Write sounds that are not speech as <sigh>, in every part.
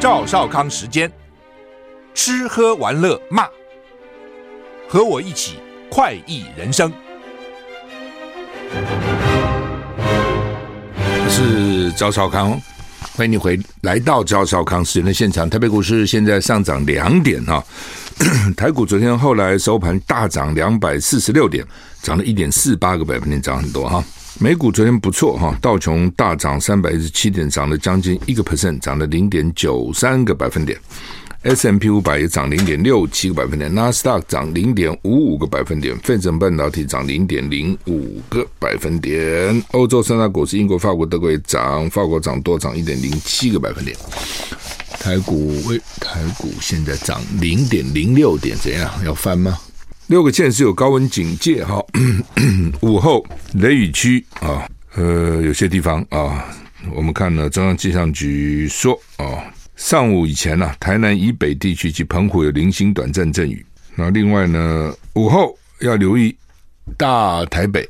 赵少康时间，吃喝玩乐骂，和我一起快意人生。我是赵少康，欢迎你回来到赵少康时间的现场。台北股市现在上涨两点哈，<clears throat> 台股昨天后来收盘大涨两百四十六点，涨了一点四八个百分点，涨很多哈。美股昨天不错哈，道琼大涨三百一十七点，涨了将近一个 percent，涨了零点九三个百分点。S&P 五百也涨零点六七个百分点，纳斯达克涨零点五五个百分点，费城半导体涨零点零五个百分点。欧洲三大股市，英国、法国、德国也涨，法国涨多涨一点零七个百分点。台股喂台股现在涨零点零六点，怎样？要翻吗？六个县市有高温警戒哈，<clears throat> 午后雷雨区啊，呃，有些地方啊，我们看了中央气象局说啊，上午以前呢、台南以北地区及澎湖有零星短暂阵雨。那另外呢，午后要留意大台北、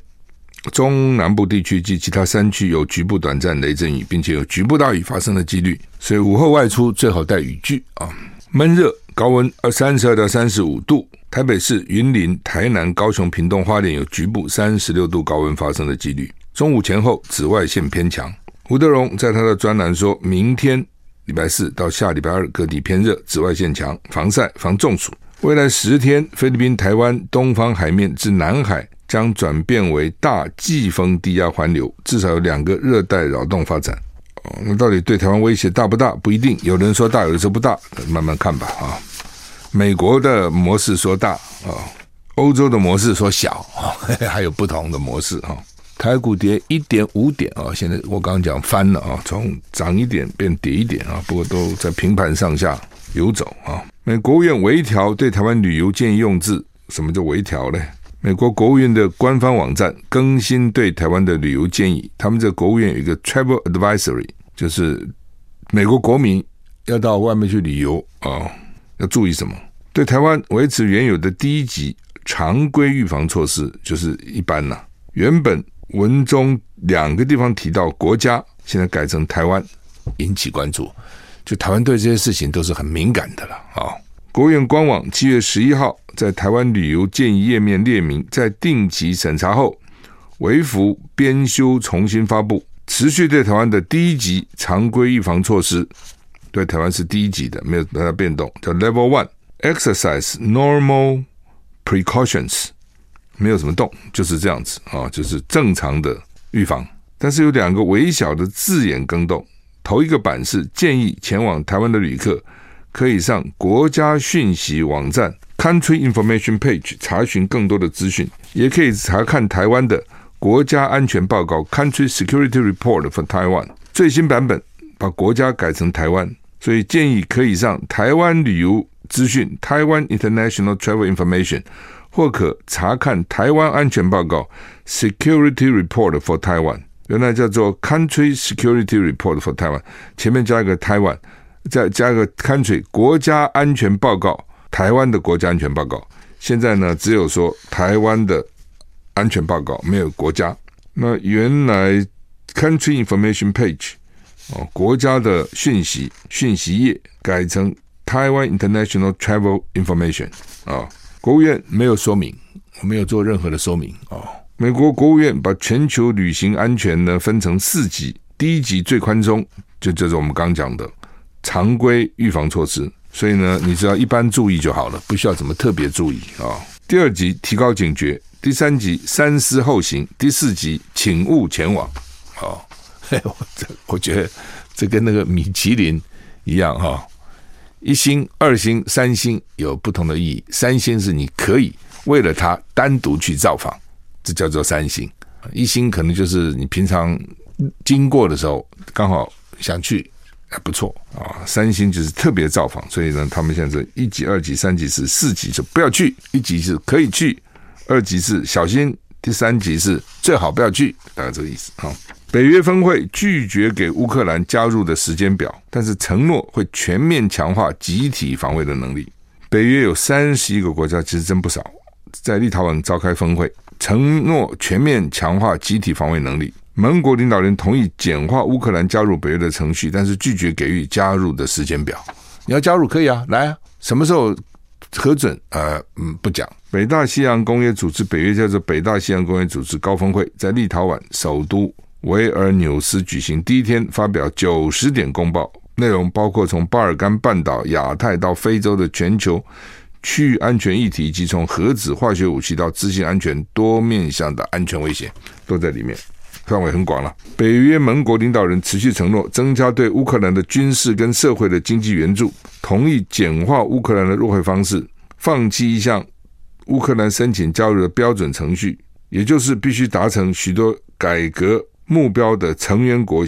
中南部地区及其他山区有局部短暂雷阵雨，并且有局部大雨发生的几率，所以午后外出最好带雨具啊。闷热，高温二三十二到三十五度。台北市、云林、台南、高雄、屏东、花莲有局部三十六度高温发生的几率。中午前后紫外线偏强。吴德荣在他的专栏说，明天礼拜四到下礼拜二各地偏热，紫外线强，防晒防中暑。未来十天，菲律宾、台湾东方海面至南海将转变为大季风低压环流，至少有两个热带扰动发展。哦，那到底对台湾威胁大不大？不一定，有人说大，有人说不大，慢慢看吧。啊。美国的模式说大啊，欧洲的模式说小啊，<laughs> 还有不同的模式啊。台股跌一点五点啊，现在我刚刚讲翻了啊，从涨一点变跌一点啊，不过都在平盘上下游走啊。美国务院微调对台湾旅游建议用字，什么叫微调呢？美国国务院的官方网站更新对台湾的旅游建议，他们这国务院有一个 Travel Advisory，就是美国国民要到外面去旅游啊。要注意什么？对台湾维持原有的第一级常规预防措施，就是一般呐。原本文中两个地方提到国家，现在改成台湾，引起关注。就台湾对这些事情都是很敏感的了啊。国务院官网七月十一号在台湾旅游建议页面列明，在定期审查后，微服编修重新发布，持续对台湾的第一级常规预防措施。对台湾是第一级的，没有太大变动，叫 Level One Exercise Normal Precautions，没有什么动，就是这样子啊，就是正常的预防。但是有两个微小的字眼更动，头一个版是建议前往台湾的旅客可以上国家讯息网站 Country Information Page 查询更多的资讯，也可以查看台湾的国家安全报告 Country Security Report for Taiwan 最新版本，把国家改成台湾。所以建议可以上台湾旅游资讯台湾 International Travel Information） 或可查看台湾安全报告 （Security Report for Taiwan）。原来叫做 Country Security Report for Taiwan，前面加一个台湾，再加一个 Country 国家安全报告，台湾的国家安全报告。现在呢，只有说台湾的安全报告，没有国家。那原来 Country Information Page。哦，国家的讯息讯息页改成台湾 International Travel Information 啊、国务院没有说明，没有做任何的说明啊、美国国务院把全球旅行安全呢分成四级，第一级最宽松，就就是我们刚讲的常规预防措施，所以呢，你只要一般注意就好了，不需要怎么特别注意啊、哦。第二级提高警觉，第三级三思后行，第四级请勿前往啊。哦我这 <laughs> 我觉得这跟那个米其林一样哈，一星、二星、三星有不同的意义。三星是你可以为了它单独去造访，这叫做三星。一星可能就是你平常经过的时候刚好想去，还不错啊。三星就是特别造访，所以呢，他们现在是一级、二级、三级是四级就不要去，一级是可以去，二级是小心，第三级是最好不要去，大概这个意思啊。北约峰会拒绝给乌克兰加入的时间表，但是承诺会全面强化集体防卫的能力。北约有三十一个国家，其实真不少，在立陶宛召开峰会，承诺全面强化集体防卫能力。盟国领导人同意简化乌克兰加入北约的程序，但是拒绝给予加入的时间表。你要加入可以啊，来啊，什么时候核准？呃，嗯，不讲。北大西洋公约组织，北约叫做北大西洋公约组织高峰会，在立陶宛首都维尔纽斯举行，第一天发表九十点公报，内容包括从巴尔干半岛、亚太到非洲的全球区域安全议题，以及从核子化学武器到资讯安全多面向的安全威胁，都在里面，范围很广了。北约盟国领导人持续承诺增加对乌克兰的军事跟社会的经济援助，同意简化乌克兰的入会方式，放弃一项。乌克兰申请加入的标准程序，也就是必须达成许多改革目标的成员国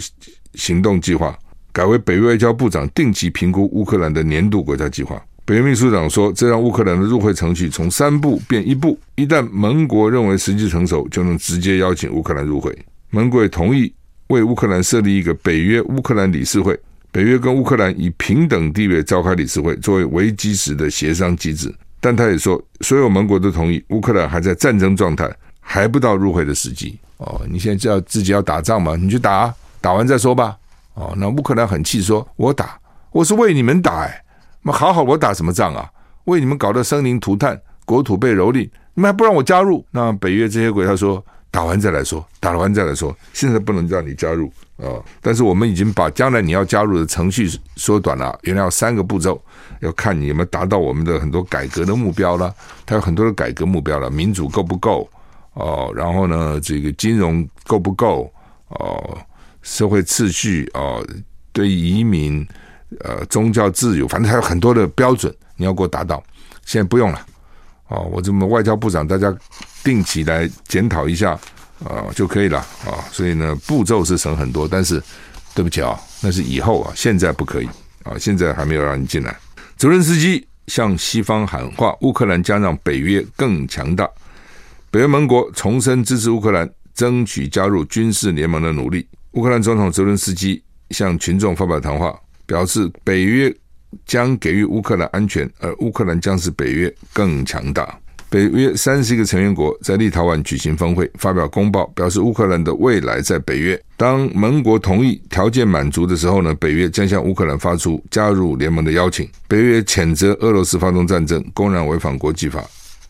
行动计划，改为北约外交部长定期评估乌克兰的年度国家计划。北约秘书长说，这让乌克兰的入会程序从三步变一步，一旦盟国认为时机成熟，就能直接邀请乌克兰入会。盟国也同意为乌克兰设立一个北约乌克兰理事会，北约跟乌克兰以平等地位召开理事会，作为危机时的协商机制。但他也说，所有盟国都同意乌克兰还在战争状态，还不到入会的时机。哦，你现在就要自己要打仗嘛？你去打，打完再说吧。哦，那乌克兰很气，说：“我打，我是为你们打，哎，那好好，我打什么仗啊？为你们搞得生灵涂炭，国土被蹂躏，你们还不让我加入？那北约这些国家说，打完再来说，打完再来说，现在不能让你加入啊、但是我们已经把将来你要加入的程序缩短了，原来要三个步骤。”要看你有没有达到我们的很多改革的目标了，它有很多的改革目标了，民主够不够哦？然后呢，这个金融够不够哦？社会秩序哦？对移民呃，宗教自由，反正还有很多的标准，你要给我达到。现在不用了哦，我这么外交部长，大家定期来检讨一下啊、就可以了啊、所以呢，步骤是省很多，但是对不起啊、那是以后啊，现在不可以啊、现在还没有让你进来。泽伦斯基向西方喊话：乌克兰将让北约更强大。北约盟国重申支持乌克兰争取加入军事联盟的努力。乌克兰总统泽伦斯基向群众发表谈话，表示北约将给予乌克兰安全，而乌克兰将使北约更强大。北约三十一个成员国在立陶宛举行峰会，发表公报，表示乌克兰的未来在北约。当盟国同意条件满足的时候呢，北约将向乌克兰发出加入联盟的邀请。北约谴责俄罗斯发动战争，公然违反国际法，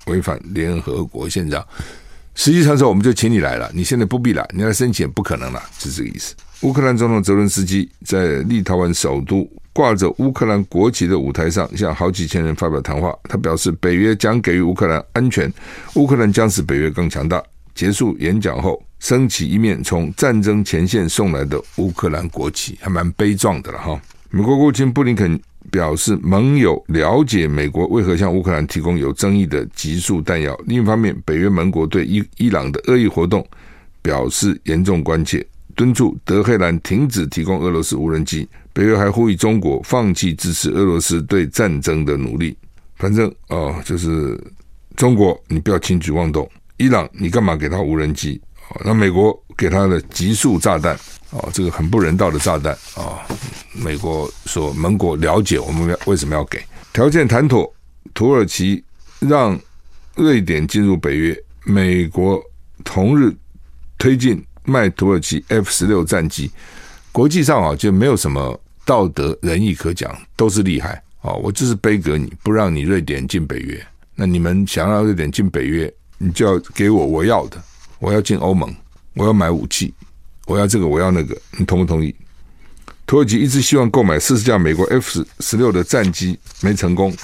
违反联合国宪章。实际上说，我们就请你来了，你现在不必来，你来申请不可能了，是这个意思。乌克兰总统泽伦斯基在立陶宛首都。挂着乌克兰国旗的舞台上，向好几千人发表谈话。他表示，北约将给予乌克兰安全，乌克兰将使北约更强大。结束演讲后，升起一面从战争前线送来的乌克兰国旗，还蛮悲壮的了哈。美国国务卿布林肯表示，盟友了解美国为何向乌克兰提供有争议的集束弹药。另一方面，北约盟国对伊伊朗的恶意活动表示严重关切，敦促德黑兰停止提供俄罗斯无人机。北约还呼吁中国放弃支持俄罗斯对战争的努力。反正哦，就是中国，你不要轻举妄动。伊朗，你干嘛给他无人机？那美国给他的极速炸弹，哦，这个很不人道的炸弹啊！美国说盟国了解我们为什么要给条件谈妥，土耳其让瑞典进入北约，美国同日推进卖土耳其 F 十六战机。国际上啊，就没有什么道德仁义可讲，都是厉害啊！我就是杯葛你，不让你瑞典进北约。那你们想要瑞典进北约，你就要给我我要的，我要进欧盟，我要买武器，我要这个，我要那个，你同不同意？土耳其一直希望购买四十架美国 F 十六的战机，没成功。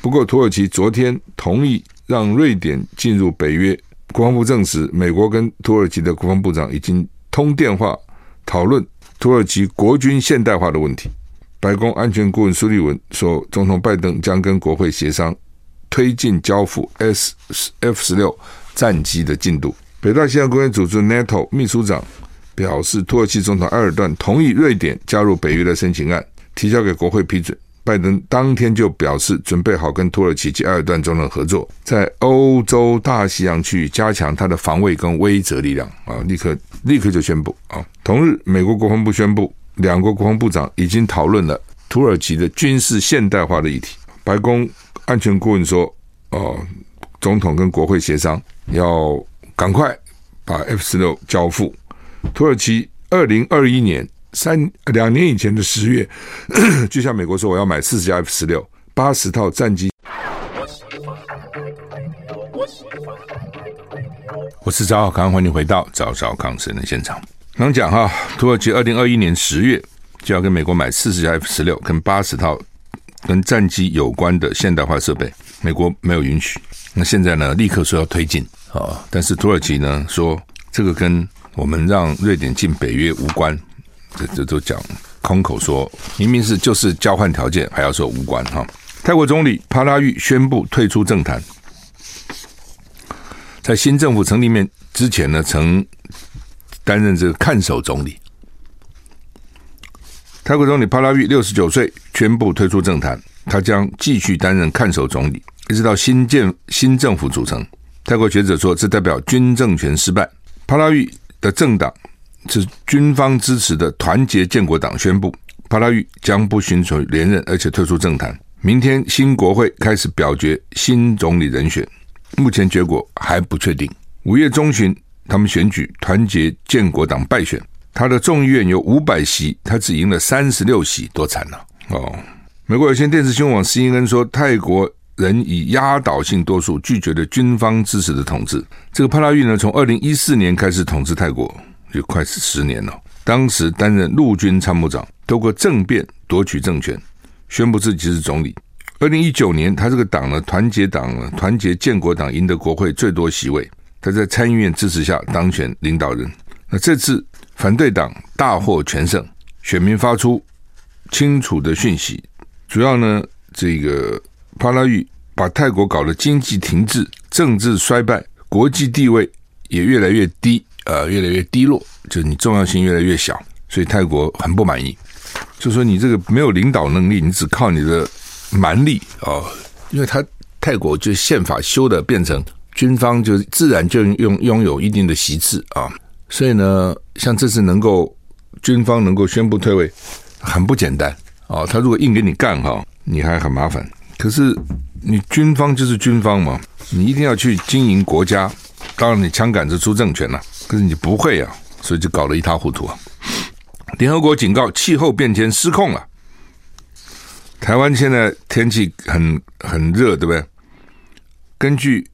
不过土耳其昨天同意让瑞典进入北约，国防部证实，美国跟土耳其的国防部长已经通电话讨论。土耳其国军现代化的问题，白宫安全顾问苏利文说，总统拜登将跟国会协商推进交付 S F 十六战机的进度。北大西洋公约组织 NATO 秘书长表示，土耳其总统埃尔段同意瑞典加入北约的申请案，提交给国会批准。拜登当天就表示，准备好跟土耳其及埃尔段总统合作，在欧洲大西洋区域加强他的防卫跟威慑力量啊！立刻立刻就宣布啊！同日，美国国防部宣布，两国国防部长已经讨论了土耳其的军事现代化的议题。白宫安全顾问说，哦，总统跟国会协商，要赶快把 F 十六交付。土耳其二零二一年三两年以前的十月，<clears throat> 就像美国说我要买四十架 F 十六八十套战机。我是赵浩康，欢迎回到赵少康私人的现场。刚讲哈，土耳其二零二一年十月就要跟美国买四十架 F 十六跟八十套跟战机有关的现代化设备，美国没有允许。那现在呢，立刻说要推进啊，但是土耳其呢说这个跟我们让瑞典进北约无关，这这都讲空口说，明明是就是交换条件，还要说无关哈。泰国总理帕拉育宣布退出政坛。在新政府成立面之前呢，曾担任这个看守总理。泰国总理帕拉育六十九岁，宣布退出政坛，他将继续担任看守总理，一直到新建新政府组成。泰国学者说，这代表军政权失败。帕拉育的政党是军方支持的团结建国党，宣布帕拉育将不寻求连任，而且退出政坛。明天新国会开始表决新总理人选。目前结果还不确定。五月中旬，他们选举团结建国党败选，他的众议院有五百席，他只赢了三十六席，多惨呐、哦，美国有线电视新闻网 CNN 说，泰国人以压倒性多数拒绝了军方支持的统治。这个帕拉育呢，从二零一四年开始统治泰国，就快十年了。当时担任陆军参谋长，透过政变夺取政权，宣布自己是总理。二零一九年，他这个党呢，团结党，团结建国党赢得国会最多席位，他在参议院支持下当选领导人。那这次反对党大获全胜，选民发出清楚的讯息，主要呢，这个帕拉育把泰国搞得经济停滞、政治衰败、国际地位也越来越低，呃，越来越低落，就是你重要性越来越小，所以泰国很不满意，就说你这个没有领导能力，你只靠你的。蛮力哦，因为他泰国就宪法修的变成军方，就自然就拥拥有一定的席次啊，所以呢，像这次能够军方能够宣布退位，很不简单哦。他如果硬给你干哈，你还很麻烦。可是你军方就是军方嘛，你一定要去经营国家，当然你枪杆子出政权了，可是你不会啊，所以就搞得一塌糊涂啊。联合国警告气候变迁失控了。台湾现在天气很很热，对不对？根据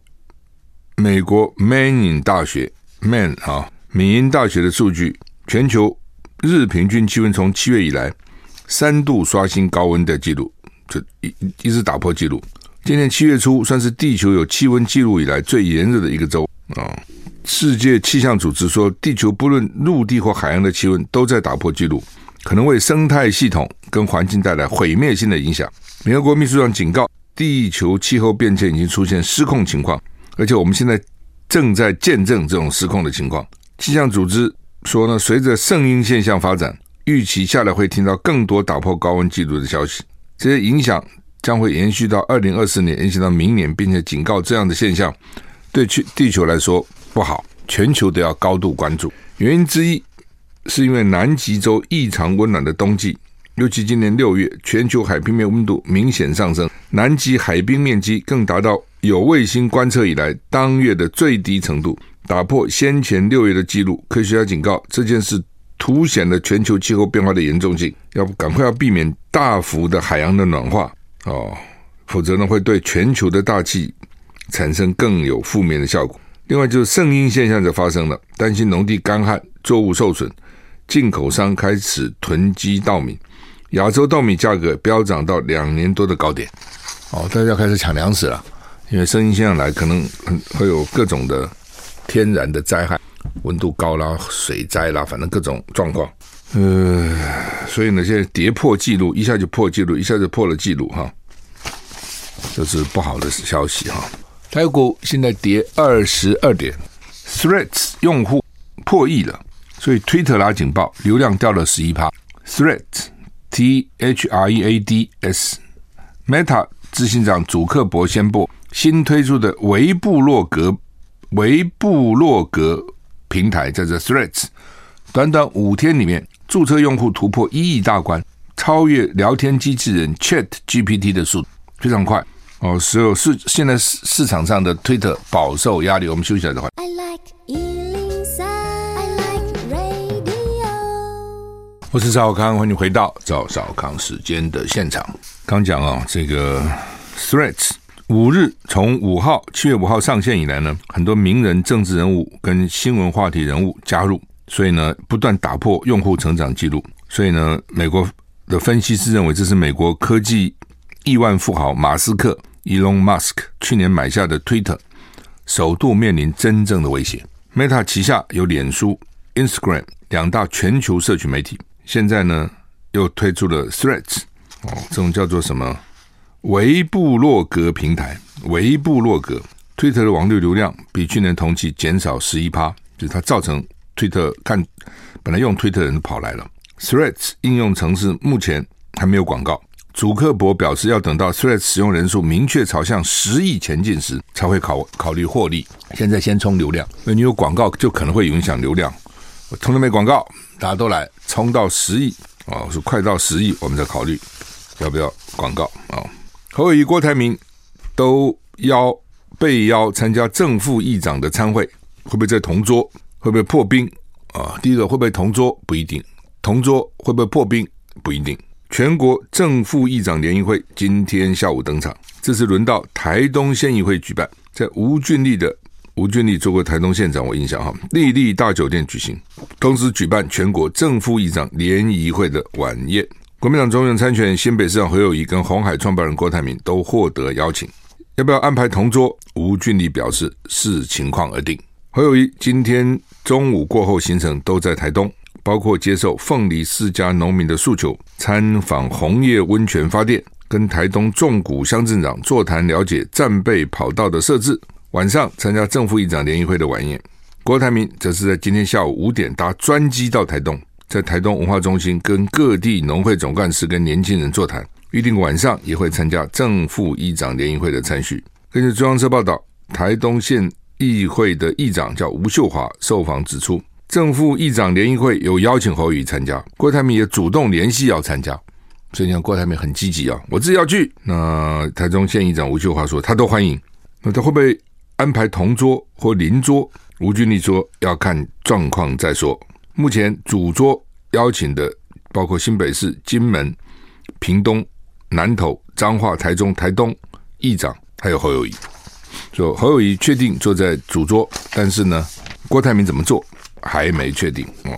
美国 Maine 大学 （Man） 啊，缅因大学的数据，全球日平均气温从七月以来三度刷新高温的记录，就一一直打破记录。今年七月初算是地球有气温记录以来最炎热的一个周啊！世界气象组织说，地球不论陆地或海洋的气温都在打破记录。可能为生态系统跟环境带来毁灭性的影响。联合国秘书长警告，地球气候变迁已经出现失控情况，而且我们现在正在见证这种失控的情况。气象组织说呢，随着圣婴现象发展，预期下来会听到更多打破高温记录的消息。这些影响将会延续到二零二四年，延续到明年，并且警告这样的现象对去地球来说不好，全球都要高度关注。原因之一。是因为南极洲异常温暖的冬季，尤其今年六月，全球海平面温度明显上升，南极海冰面积更达到有卫星观测以来当月的最低程度，打破先前六月的记录。科学家警告，这件事凸显了全球气候变化的严重性，要赶快要避免大幅的海洋的暖化哦，否则呢会对全球的大气产生更有负面的效果。另外就是圣婴现象就发生了，担心农地干旱，作物受损。进口商开始囤积稻米，亚洲稻米价格飙涨到两年多的高点。哦，大家开始抢粮食了，因为圣婴现象来，可能会有各种的天然的灾害，温度高啦、水灾啦，反正各种状况。呃，所以呢，现在跌破纪录，一下就破纪录，一下就破了纪录哈，这是不好的消息哈。台股现在跌二十二点，Threads 用户破亿了。所以推特拉警报，流量掉了十一趴。Threads T H R E A D S，Meta 执行长祖克伯宣布，新推出的维布洛格维布洛格平台叫做 Threads，短短五天里面，注册用户突破一亿大关，超越聊天机器人 Chat GPT 的速度非常快哦。所有市现在市市场上的推特饱受压力。我们休息一下再回来。I like 我是赵少康，欢迎回到赵少康时间的现场。刚讲啊，这个 Threads 五日从五号七月五号上线以来呢，很多名人、政治人物跟新闻话题人物加入，所以呢，不断打破用户成长记录。所以呢，美国的分析师认为，这是美国科技亿万富豪马斯克 （Elon Musk） 去年买下的 Twitter 首度面临真正的威胁。Meta 旗下有脸书、Instagram 两大全球社群媒体。现在呢，又推出了 Threads，哦，这种叫做什么维布洛格平台？维布洛格，Twitter 的网络流量比去年同期减少十一趴，就是它造成 Twitter 看本来用 Twitter 的人跑来了。Threads 应用程式目前还没有广告，祖克伯表示要等到 Thread 使用人数明确朝向十亿前进时才会考考虑获利。现在先冲流量，因为你有广告就可能会影响流量。我从来没广告，大家都来冲到十亿啊！是快到十亿，我们再考虑要不要广告啊。侯友宜、郭台铭都邀被邀参加正副议长的参会，会不会在同桌？会不会破冰啊？第一个会不会同桌？不一定。同桌会不会破冰？不一定。全国正副议长联谊会今天下午登场，这次轮到台东县议会举办，在吴俊立的。吴俊立做过台东县长，我印象哈，丽丽大酒店举行，同时举办全国正副议长联谊会的晚宴。国民党中央参选新北市长侯友宜跟红海创办人郭台铭都获得邀请，要不要安排同桌？吴俊立表示视情况而定。侯友宜今天中午过后行程都在台东，包括接受凤梨世家农民的诉求，参访红叶温泉发电，跟台东纵谷乡镇长座谈，了解战备跑道的设置。晚上参加正副议长联谊会的晚宴，郭台铭则是在今天下午五点搭专机到台东，在台东文化中心跟各地农会总干事跟年轻人座谈，预定晚上也会参加正副议长联谊会的参叙。根据中央社报道，台东县议会的议长叫吴秀华，受访指出，正副议长联谊会有邀请侯友谊参加，郭台铭也主动联系要参加，所以你看郭台铭很积极啊，我自己要去。那台中县议长吴秀华说，他都欢迎，那他会不会？安排同桌或邻桌，吴俊立说要看状况再说。目前主桌邀请的包括新北市、金门、屏东、南投、彰化、台中、台东议长，还有侯友谊。说侯友谊确定坐在主桌，但是呢，郭台铭怎么做还没确定。嗯，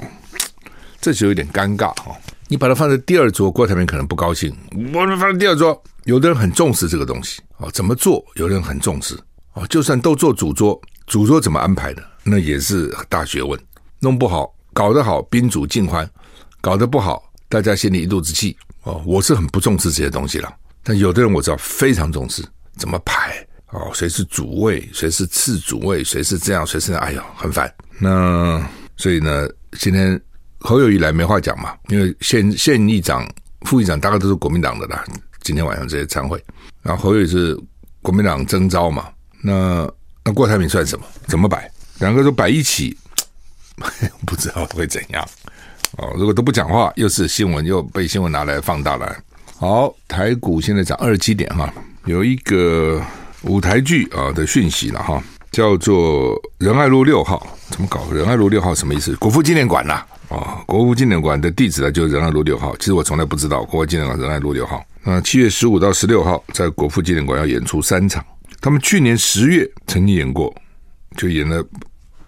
这就有点尴尬哈。你把它放在第二桌，郭台铭可能不高兴。我们放在第二桌，有的人很重视这个东西哦，怎么做？有的人很重视。哦，就算都做主桌，主桌怎么安排的，那也是大学问。弄不好，搞得好，宾主尽欢；搞得不好，大家心里一肚子气。哦，我是很不重视这些东西了。但有的人我知道非常重视，怎么排？哦，谁是主位，谁是次主位，谁是这样，谁是那样，哎呦，很烦。那所以呢，今天侯友宜来没话讲嘛，因为县县议长、副议长大概都是国民党的啦。今天晚上这些参会，然后侯友宜是国民党征召嘛。那那郭台铭算什么？怎么摆？两个都摆一起，<laughs> 不知道会怎样哦。如果都不讲话，又是新闻，又被新闻拿来放大了。好，台股现在涨二十七点哈，有一个舞台剧啊的讯息了哈，叫做仁爱路六号，怎么搞？仁爱路六号什么意思？国父纪念馆呐啊，国父纪念馆的地址呢就是仁爱路六号。其实我从来不知道国父纪念馆仁爱路六号。那七月十五到十六号在国父纪念馆要演出三场。他们去年十月曾经演过，就演的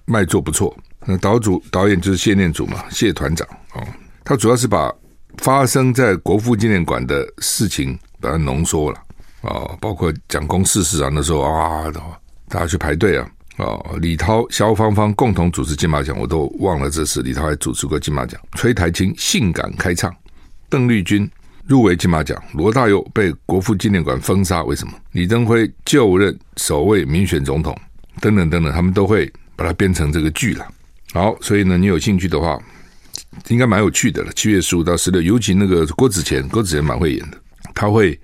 卖座不错。那导主导演就是谢念祖嘛，谢团长哦。他主要是把发生在国父纪念馆的事情把它浓缩了哦，包括蒋公逝世啊，那时候啊，大家去排队啊哦。李涛、萧芳芳共同主持金马奖，我都忘了这事。李涛还主持过金马奖。崔苔菁性感开唱，邓丽君。入围金马奖，罗大佑被国父纪念馆封杀，为什么？李登辉就任首位民选总统，等等等等，他们都会把它编成这个剧了。好，所以呢，你有兴趣的话，应该蛮有趣的了。七月十五到十六，尤其那个郭子乾，郭子乾蛮会演的，他会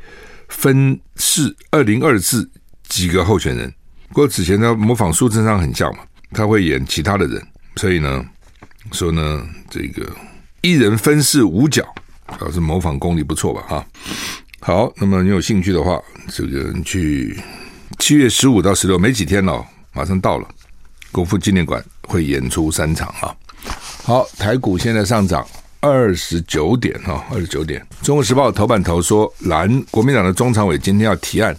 分饰二零二四几个候选人。郭子乾他模仿苏贞昌很像嘛，他会演其他的人，所以呢，说呢，这个一人分饰五角。表示模仿功力不错吧？哈，好，那么你有兴趣的话，这个去七月十五到十六没几天了，马上到了，国父纪念馆会演出三场啊。好，台股现在上涨，二十九点哈，二十九点，《中国时报》头版头说，蓝国民党的中常委今天要提案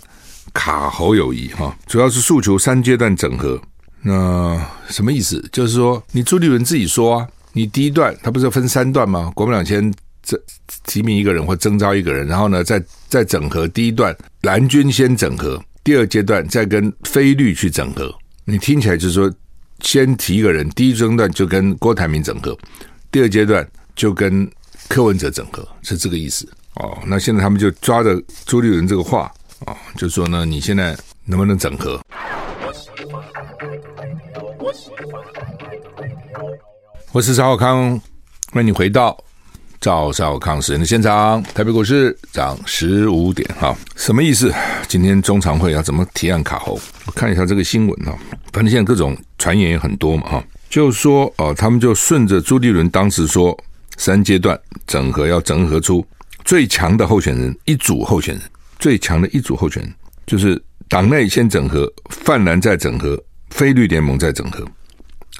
卡侯友谊哈，主要是诉求三阶段整合。那什么意思？就是说，你朱立伦自己说啊，你第一段他不是分三段吗？国民党先这提名一个人或征召一个人，然后呢，再再整合。第一段蓝军先整合，第二阶段再跟非绿去整合。你听起来就是说，先提一个人，第一阶段就跟郭台铭整合，第二阶段就跟柯文哲整合，是这个意思哦。那现在他们就抓着朱立伦这个话啊，就说呢，你现在能不能整合？我是赵少康，欢迎你回到赵少康时人的现场。台北股市涨十五点，哈，什么意思？今天中常会要怎么提案卡喉？我看一下这个新闻哈，反正现在各种传言也很多嘛，哈，就说哦，他们就顺着朱立伦当时说，三阶段整合要整合出最强的候选人，一组候选人，最强的一组候选人，就是党内先整合，泛蓝再整合。非绿联盟再整合，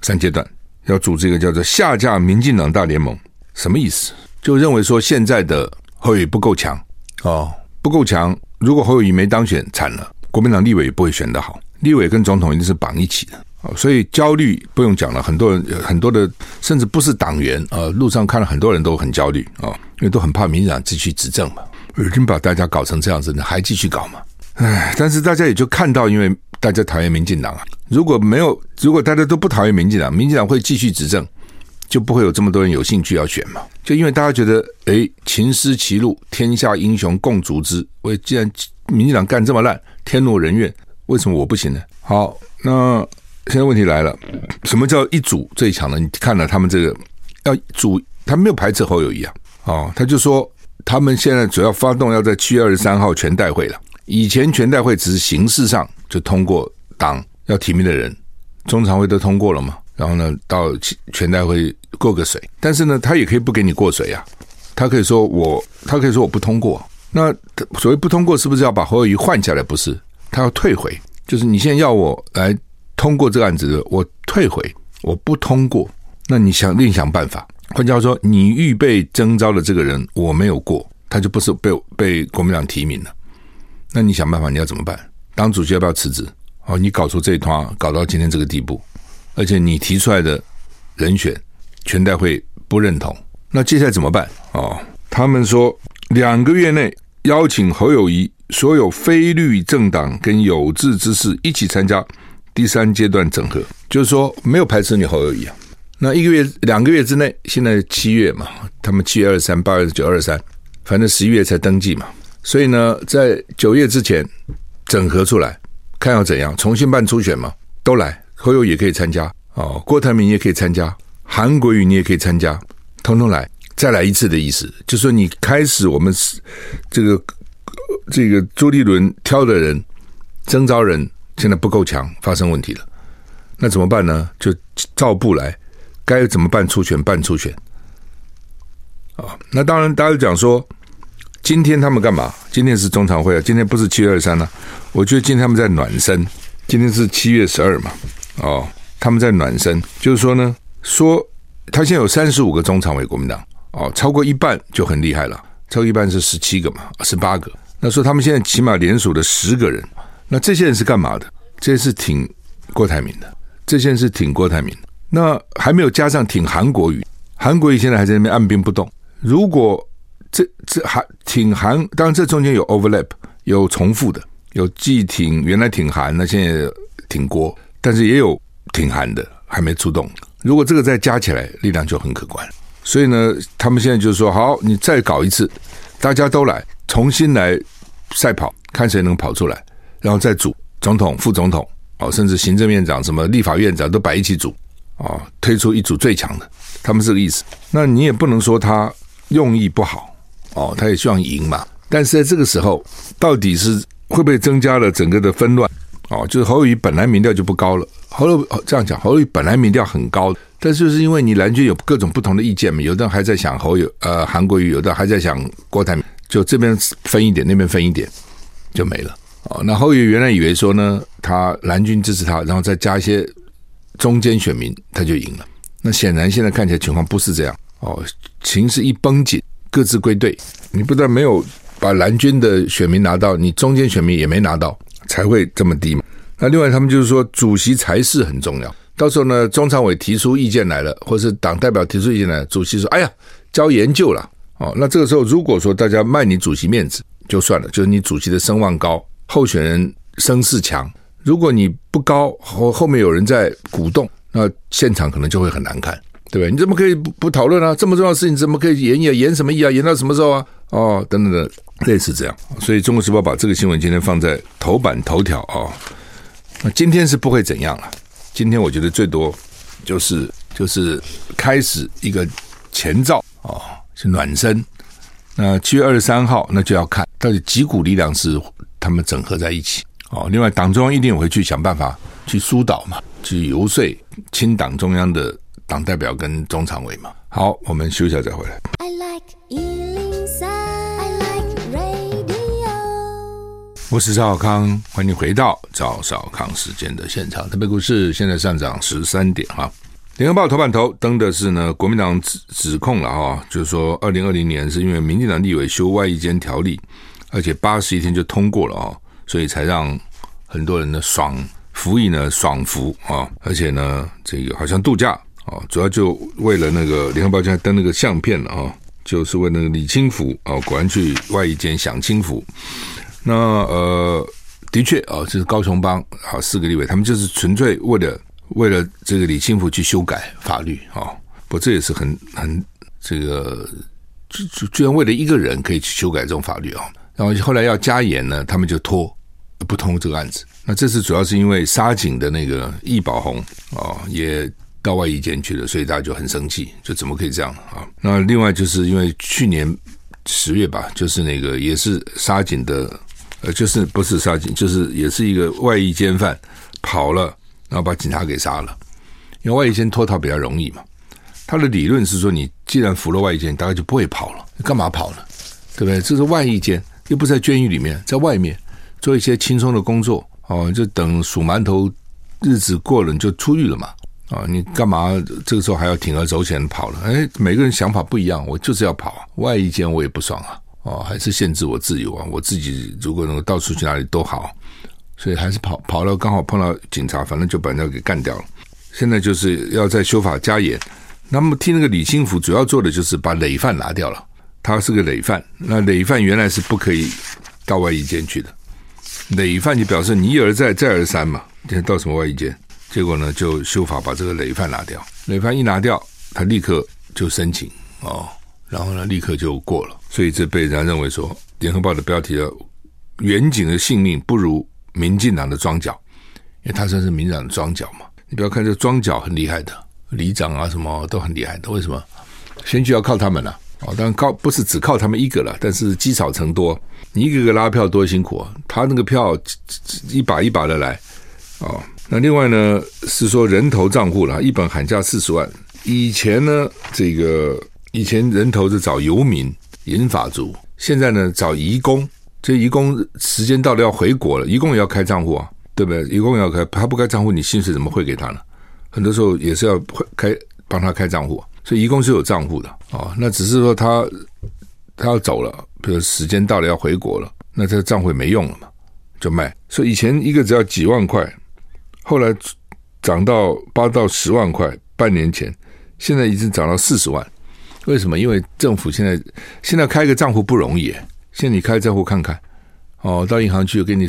三阶段要组织一个叫做下架民进党大联盟，什么意思？就认为说现在的侯友宜不够强哦，不够强。如果侯友谊没当选，惨了，国民党立委也不会选得好，立委跟总统一定是绑一起的哦。所以焦虑不用讲了，很多人很多的甚至不是党员啊，路上看了很多人都很焦虑啊，因为都很怕民进党继续执政嘛，已经把大家搞成这样子，你还继续搞吗？唉，但是大家也就看到，因为大家讨厌民进党啊。如果没有，如果大家都不讨厌民进党，民进党会继续执政，就不会有这么多人有兴趣要选嘛。就因为大家觉得，哎，秦失其路，天下英雄共逐之。我既然民进党干这么烂，天怒人怨，为什么我不行呢？好，那现在问题来了，什么叫一组最强的？你看了他们这个要组，他没有排斥侯友宜啊，哦，他就说他们现在主要发动要在七月二十三号全代会了。以前全代会只是形式上就通过党。要提名的人，中常会都通过了嘛？然后呢，到全代会过个水。但是呢，他也可以不给你过水啊。他可以说我，他可以说我不通过。那所谓不通过，是不是要把侯友宜换下来？不是，他要退回。就是你现在要我来通过这个案子，我退回，我不通过。那你想另想办法。换句话说，你预备征召的这个人我没有过，他就不是被被国民党提名了。那你想办法，你要怎么办？党主席要不要辞职？哦，你搞出这一团，搞到今天这个地步，而且你提出来的人选，全代会不认同，那接下来怎么办？哦，他们说两个月内邀请侯友谊所有非绿政党跟有志之士一起参加第三阶段整合，就是说没有排斥你侯友谊啊。那一个月、两个月之内，现在七月嘛，他们七月二十三、八月九、二十三，反正十一月才登记嘛，所以呢，在九月之前整合出来。看要怎样重新办初选嘛？都来，侯友也可以参加哦，郭台铭也可以参加，韩国瑜你也可以参加，通通来，再来一次的意思，就说你开始我们是这个这个朱立伦挑的人征召人现在不够强，发生问题了，那怎么办呢？就照步来，该怎么办出拳办出拳啊？那当然，大家讲说。今天他们干嘛？今天是中常会啊！今天不是七月二十三呢。我觉得今天他们在暖身。今天是七月十二嘛？哦，他们在暖身，就是说呢，说他现在有三十五个中常委，国民党哦，超过一半就很厉害了。超过一半是十七个嘛，十八个。那说他们现在起码连署了十个人，那这些人是干嘛的？这些是挺郭台铭的，这些人是挺郭台铭的。那还没有加上挺韩国瑜，韩国瑜现在还在那边按兵不动。如果这这还挺韩，当然这中间有 overlap，有重复的，有既挺原来挺韩，那现在挺郭，但是也有挺韩的还没出动。如果这个再加起来，力量就很可观。所以呢，他们现在就是说，好，你再搞一次，大家都来，重新来赛跑，看谁能跑出来，然后再组总统、副总统，哦，甚至行政院长、什么立法院长都摆一起组，哦，推出一组最强的，他们是这个意思。那你也不能说他用意不好。哦，他也希望赢嘛，但是在这个时候，到底是会不会增加了整个的纷乱？哦，就是侯友本来民调就不高了，侯友这样讲，侯友本来民调很高，但是就是因为你蓝军有各种不同的意见嘛，有的人还在想侯友呃韩国瑜，有的还在想郭台铭，就这边分一点，那边分一点，就没了。哦，那侯友原来以为说呢，他蓝军支持他，然后再加一些中间选民，他就赢了。那显然现在看起来情况不是这样。哦，情势一绷紧，各自归队。你不但没有把蓝军的选民拿到，你中间选民也没拿到，才会这么低嘛。那另外，他们就是说，主席才是很重要。到时候呢，中常委提出意见来了，或是党代表提出意见来，主席说：“哎呀，交研究了。”哦，那这个时候，如果说大家卖你主席面子，就算了，就是你主席的声望高，候选人声势强。如果你不高，后后面有人在鼓动，那现场可能就会很难看，对不对？你怎么可以不不讨论啊？这么重要的事情，怎么可以延呀？延什么议啊？延到什么时候啊？哦，等等等，类似这样。所以《中国时报》把这个新闻今天放在头版头条啊、哦。那今天是不会怎样了。今天我觉得最多就是就是开始一个前兆啊、哦，是暖身。那七月二十三号，那就要看到底几股力量是他们整合在一起哦。另外，党中央一定会去想办法去疏导嘛，去游说亲党中央的党代表跟中常委嘛。好，我们休息一下再回来。I like 我是赵少康，欢迎回到赵少康时间的现场。特别股市现在上涨十三点哈。联合报头版头登的是呢，国民党指指控了哈，就是说二零二零年是因为民进党立委修外役监条例，而且八十一天就通过了啊，所以才让很多人呢爽服役呢爽服啊，而且呢这个好像度假啊，主要就为了那个联合报现在登那个相片了啊，就是为那个李清福啊，果然去外一间享清福。那呃，的确啊，这是高雄帮啊四个立委，他们就是纯粹为了为了这个李清福去修改法律啊，不，这也是很很这个，居居然为了一个人可以去修改这种法律啊，然后后来要加严呢，他们就拖不通这个案子。那这次主要是因为沙井的那个易宝红啊也到外衣监去了，所以大家就很生气，就怎么可以这样啊？那另外就是因为去年十月吧，就是那个也是沙井的。呃，就是不是沙井，就是也是一个外衣监犯跑了，然后把警察给杀了。因为外衣监脱逃比较容易嘛。他的理论是说，你既然服了外衣监，你大概就不会跑了，干嘛跑呢？对不对？这是外衣监，又不在监狱里面，在外面做一些轻松的工作哦，就等数馒头日子过了，你就出狱了嘛。啊，你干嘛这个时候还要铤而走险跑了？哎，每个人想法不一样，我就是要跑外役监，我也不爽啊。哦，还是限制我自由啊！我自己如果能够到处去哪里都好，所以还是跑跑了，刚好碰到警察，反正就把人家给干掉了。现在就是要在修法加严。那么替那个李清福主要做的就是把累犯拿掉了，他是个累犯。那累犯原来是不可以到外役监去的，累犯就表示你一而再再而三嘛，现在到什么外役监？结果呢，就修法把这个累犯拿掉。累犯一拿掉，他立刻就申请哦。然后呢，立刻就过了，所以这被人家认为说，《联合报》的标题叫“远景的性命不如民进党的庄脚”，因为他算是民进党的庄脚嘛。你不要看这庄脚很厉害的，里长啊什么都很厉害的。为什么？选举要靠他们了！当然靠不是只靠他们一个了，但是积少成多，你一个个拉票多辛苦啊！他那个票一把一把的来哦。那另外呢是说人头账户了，一本喊价四十万。以前呢这个。以前人头是找游民、银法族，现在呢找移工。这移工时间到了要回国了，移工也要开账户啊，对不对？移工也要开，他不开账户，你薪水怎么汇给他呢？很多时候也是要开帮他开账户，所以移工是有账户的、哦。那只是说他他要走了，比如时间到了要回国了，那这个账户没用了嘛，就卖。所以以前一个只要几万块，后来涨到八到十万块，半年前，现在已经涨到四十万。为什么？因为政府现在现在开个账户不容易。现在你开账户看看，哦，到银行去给你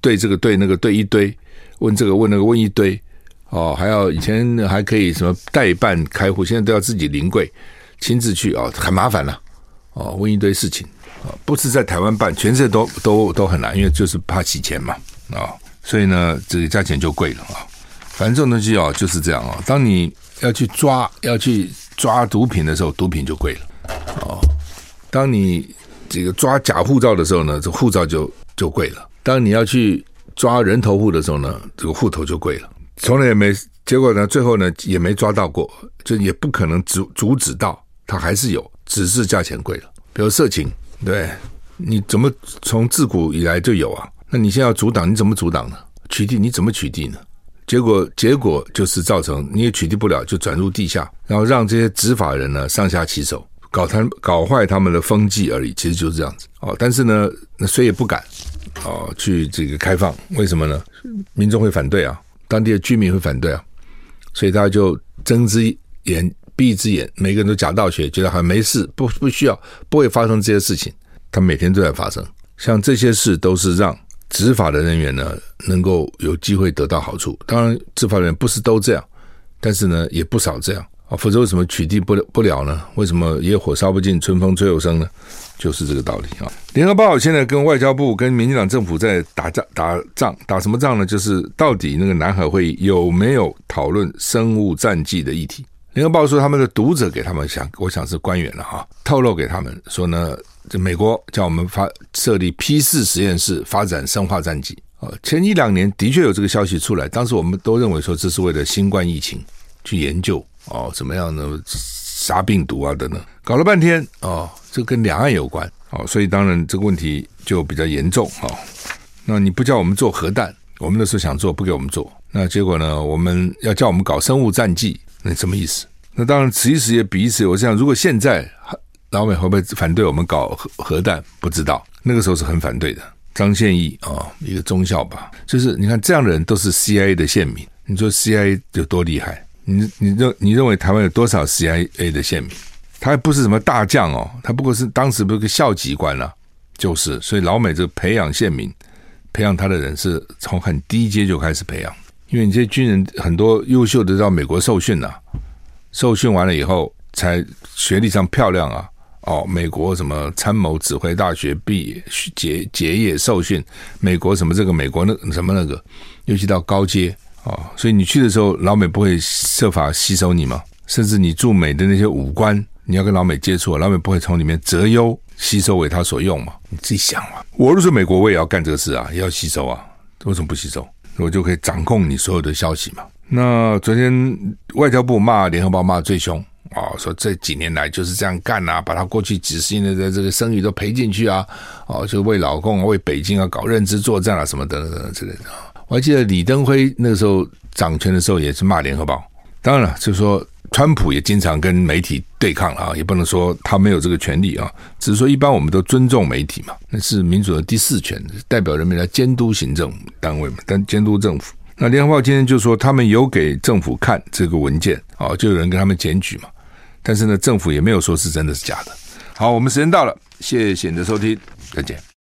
对这个对那个对一堆，问这个问那个问一堆，哦，还要以前还可以什么代办开户，现在都要自己临柜亲自去哦，很麻烦了，哦，问一堆事情啊，不是在台湾办，全世界都都都很难，因为就是怕洗钱嘛，啊，所以呢，这个价钱就贵了啊。反正这种东西哦就是这样啊，当你要去抓要去。抓毒品的时候，毒品就贵了哦。当你这个抓假护照的时候呢，这护照就就贵了。当你要去抓人头户的时候呢，这个户头就贵了。从来也没结果呢，最后呢也没抓到过，就也不可能阻阻止到，它还是有，只是价钱贵了。比如色情，对，你怎么从自古以来就有啊？那你现在要阻挡，你怎么阻挡呢？取缔你怎么取缔呢？结果结果就是造成你也取缔不了，就转入地下，然后让这些执法人呢上下其手，搞他搞坏他们的风纪而已，其实就是这样子哦。但是呢，那谁也不敢哦去这个开放，为什么呢？民众会反对啊，当地的居民会反对啊，所以他就睁只眼闭只眼，每个人都假道学，觉得好像没事，不不需要，不会发生这些事情。他每天都在发生，像这些事都是让执法的人员呢能够有机会得到好处。当然，执法人员不是都这样，但是呢也不少这样啊。否则为什么取缔不了不了呢？为什么野火烧不尽，春风吹又生呢？就是这个道理啊。联合报现在跟外交部、跟民进党政府在打仗，打仗，打什么仗呢？就是到底那个南海会议有没有讨论生物战剂的议题？联合报说他们的读者给他们想，我想是官员了哈，透露给他们说呢。这美国叫我们发设立 P 四实验室，发展生化战剂。啊，前一两年的确有这个消息出来，当时我们都认为说这是为了新冠疫情去研究哦，怎么样呢？杀病毒啊等等，搞了半天哦，这跟两岸有关哦，所以当然这个问题就比较严重哦。那你不叫我们做核弹，我们那时候想做，不给我们做，那结果呢？我们要叫我们搞生物战剂，那什么意思？那当然此一时也彼一时。我想，如果现在。老美会不会反对我们搞核核弹？不知道，那个时候是很反对的。张宪义啊、一个中校吧，就是你看这样的人都是 CIA 的线民。你说 CIA 有多厉害？你你认你认为台湾有多少 CIA 的线民？他还不是什么大将哦，他不过是当时不是个校级官了、啊，就是。所以老美这个培养线民，培养他的人是从很低阶就开始培养，因为你这些军人很多优秀的到美国受训啊，受训完了以后才学历上漂亮啊。哦，美国什么参谋指挥大学毕业结结业受训，美国什么这个美国那什么那个，尤其到高阶哦，所以你去的时候，老美不会设法吸收你吗？甚至你驻美的那些武官，你要跟老美接触，老美不会从里面择优吸收为他所用吗？你自己想嘛。我如果是美国，我也要干这个事啊，也要吸收啊，为什么不吸收？我就可以掌控你所有的消息嘛。那昨天外交部骂联合报骂最凶。哦，说这几年来就是这样干啊，把他过去几十年的这个声誉都赔进去啊！哦，就为老共、为北京啊搞认知作战啊，什么等等等等之类的。我还记得李登辉那个时候掌权的时候也是骂联合报。当然了，就是说川普也经常跟媒体对抗了啊，也不能说他没有这个权利啊，只是说一般我们都尊重媒体嘛，那是民主的第四权，代表人民来监督行政单位嘛，但监督政府。那联合报今天就说他们有给政府看这个文件啊，就有人跟他们检举嘛。但是呢，政府也没有说是真的是假的。好，我们时间到了，谢谢你的收听，再见。